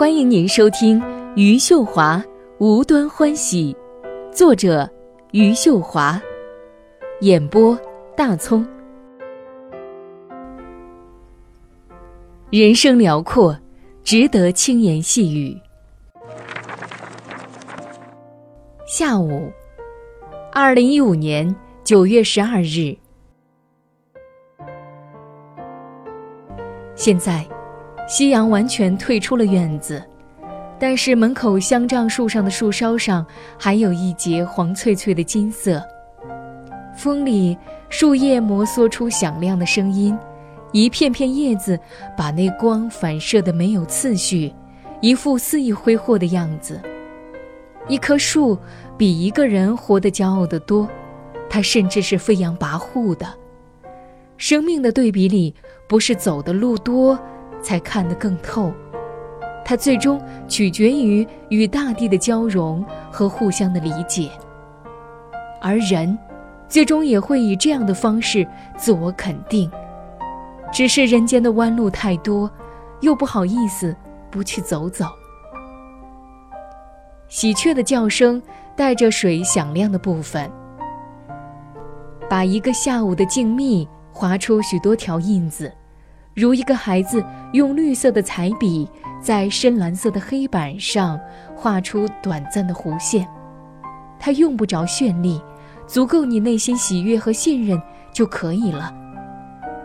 欢迎您收听余秀华《无端欢喜》，作者余秀华，演播大葱。人生辽阔，值得轻言细语。下午，二零一五年九月十二日。现在，夕阳完全退出了院子，但是门口香樟树上的树梢上还有一截黄翠翠的金色。风里，树叶摩挲出响亮的声音，一片片叶子把那光反射的没有次序，一副肆意挥霍的样子。一棵树比一个人活得骄傲得多，它甚至是飞扬跋扈的。生命的对比里，不是走的路多，才看得更透。它最终取决于与大地的交融和互相的理解。而人，最终也会以这样的方式自我肯定。只是人间的弯路太多，又不好意思不去走走。喜鹊的叫声带着水响亮的部分，把一个下午的静谧。划出许多条印子，如一个孩子用绿色的彩笔在深蓝色的黑板上画出短暂的弧线。它用不着绚丽，足够你内心喜悦和信任就可以了。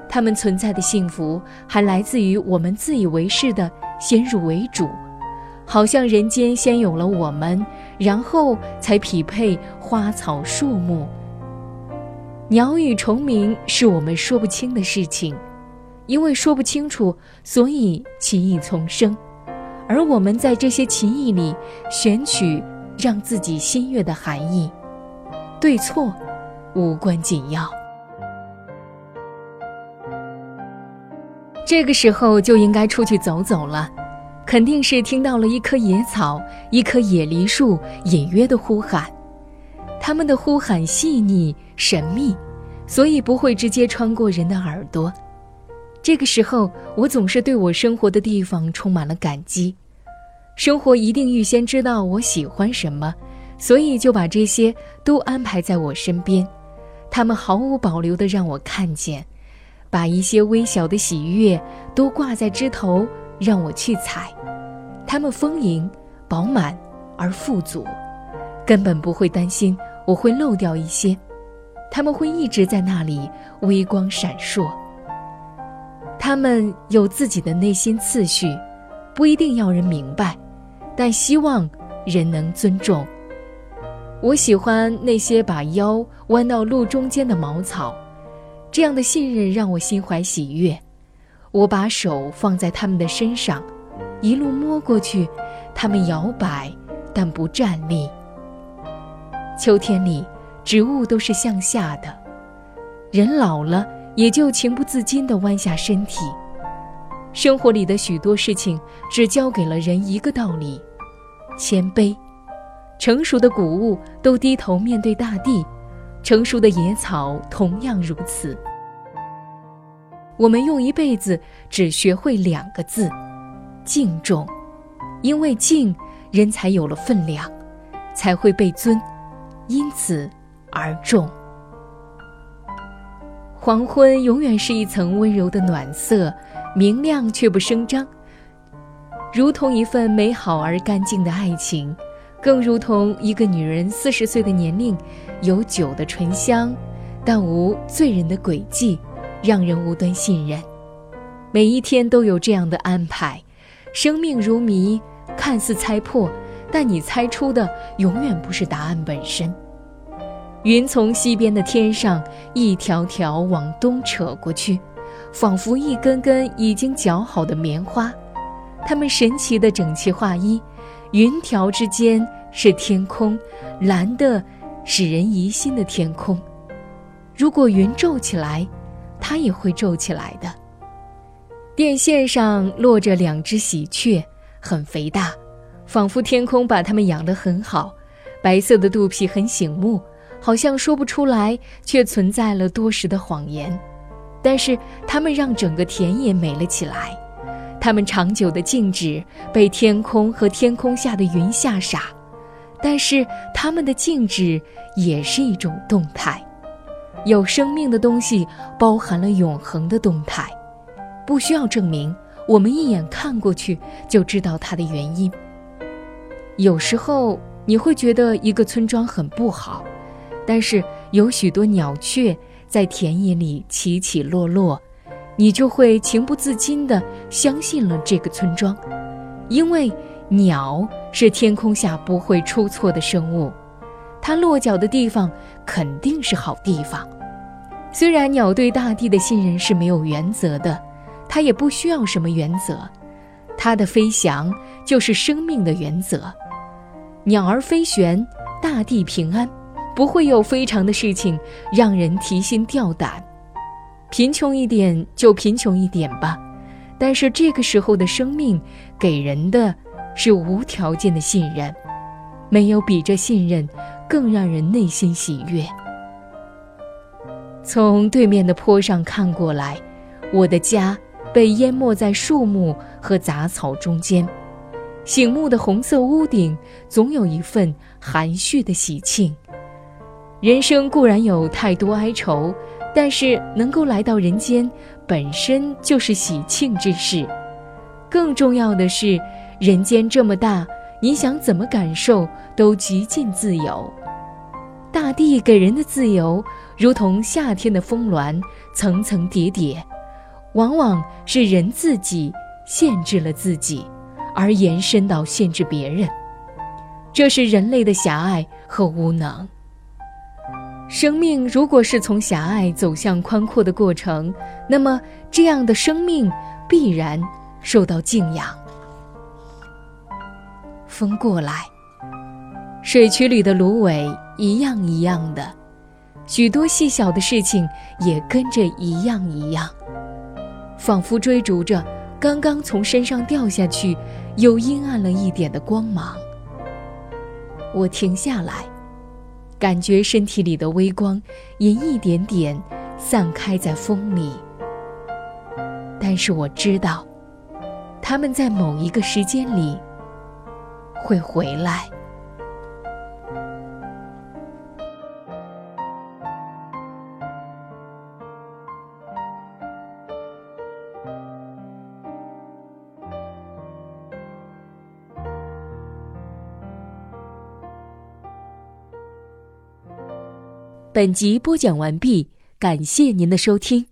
他们存在的幸福，还来自于我们自以为是的先入为主，好像人间先有了我们，然后才匹配花草树木。鸟语虫鸣是我们说不清的事情，因为说不清楚，所以奇异丛生。而我们在这些奇异里选取让自己心悦的含义，对错无关紧要。这个时候就应该出去走走了，肯定是听到了一棵野草、一棵野梨树隐约的呼喊。他们的呼喊细腻神秘，所以不会直接穿过人的耳朵。这个时候，我总是对我生活的地方充满了感激。生活一定预先知道我喜欢什么，所以就把这些都安排在我身边。他们毫无保留地让我看见，把一些微小的喜悦都挂在枝头，让我去采。它们丰盈、饱满而富足，根本不会担心。我会漏掉一些，他们会一直在那里微光闪烁。他们有自己的内心次序，不一定要人明白，但希望人能尊重。我喜欢那些把腰弯到路中间的茅草，这样的信任让我心怀喜悦。我把手放在他们的身上，一路摸过去，他们摇摆，但不站立。秋天里，植物都是向下的，人老了也就情不自禁地弯下身体。生活里的许多事情，只教给了人一个道理：谦卑。成熟的谷物都低头面对大地，成熟的野草同样如此。我们用一辈子只学会两个字：敬重。因为敬，人才有了分量，才会被尊。因此而重。黄昏永远是一层温柔的暖色，明亮却不声张，如同一份美好而干净的爱情，更如同一个女人四十岁的年龄，有酒的醇香，但无醉人的诡计，让人无端信任。每一天都有这样的安排，生命如谜，看似猜破。但你猜出的永远不是答案本身。云从西边的天上一条条往东扯过去，仿佛一根根已经绞好的棉花。它们神奇的整齐划一，云条之间是天空，蓝的使人疑心的天空。如果云皱起来，它也会皱起来的。电线上落着两只喜鹊，很肥大。仿佛天空把它们养得很好，白色的肚皮很醒目，好像说不出来，却存在了多时的谎言。但是它们让整个田野美了起来，它们长久的静止，被天空和天空下的云吓傻。但是，它们的静止也是一种动态。有生命的东西包含了永恒的动态，不需要证明，我们一眼看过去就知道它的原因。有时候你会觉得一个村庄很不好，但是有许多鸟雀在田野里起起落落，你就会情不自禁地相信了这个村庄，因为鸟是天空下不会出错的生物，它落脚的地方肯定是好地方。虽然鸟对大地的信任是没有原则的，它也不需要什么原则，它的飞翔就是生命的原则。鸟儿飞旋，大地平安，不会有非常的事情让人提心吊胆。贫穷一点就贫穷一点吧，但是这个时候的生命给人的是无条件的信任，没有比这信任更让人内心喜悦。从对面的坡上看过来，我的家被淹没在树木和杂草中间。醒目的红色屋顶总有一份含蓄的喜庆。人生固然有太多哀愁，但是能够来到人间，本身就是喜庆之事。更重要的是，人间这么大，你想怎么感受都极尽自由。大地给人的自由。如同夏天的峰峦，层层叠叠，往往是人自己限制了自己，而延伸到限制别人。这是人类的狭隘和无能。生命如果是从狭隘走向宽阔的过程，那么这样的生命必然受到敬仰。风过来，水渠里的芦苇一样一样的。许多细小的事情也跟着一样一样，仿佛追逐着刚刚从身上掉下去又阴暗了一点的光芒。我停下来，感觉身体里的微光也一点点散开在风里。但是我知道，他们在某一个时间里会回来。本集播讲完毕，感谢您的收听。